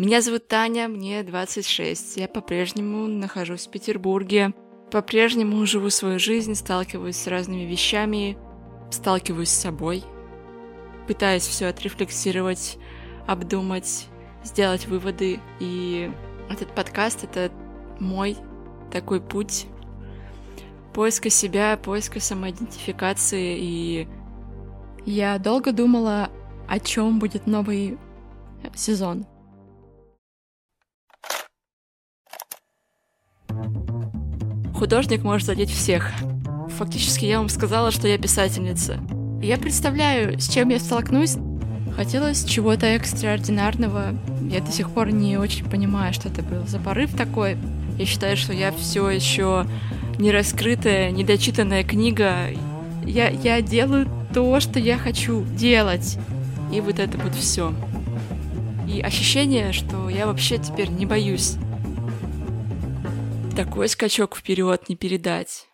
Меня зовут Таня, мне 26. Я по-прежнему нахожусь в Петербурге. По-прежнему живу свою жизнь, сталкиваюсь с разными вещами, сталкиваюсь с собой. Пытаюсь все отрефлексировать, обдумать, сделать выводы. И этот подкаст — это мой такой путь поиска себя, поиска самоидентификации и я долго думала, о чем будет новый сезон. Художник может задеть всех. Фактически я вам сказала, что я писательница. Я представляю, с чем я столкнусь. Хотелось чего-то экстраординарного. Я до сих пор не очень понимаю, что это был за порыв такой. Я считаю, что я все еще не раскрытая, недочитанная книга. Я, я делаю то, что я хочу делать. И вот это вот все. И ощущение, что я вообще теперь не боюсь такой скачок вперед не передать.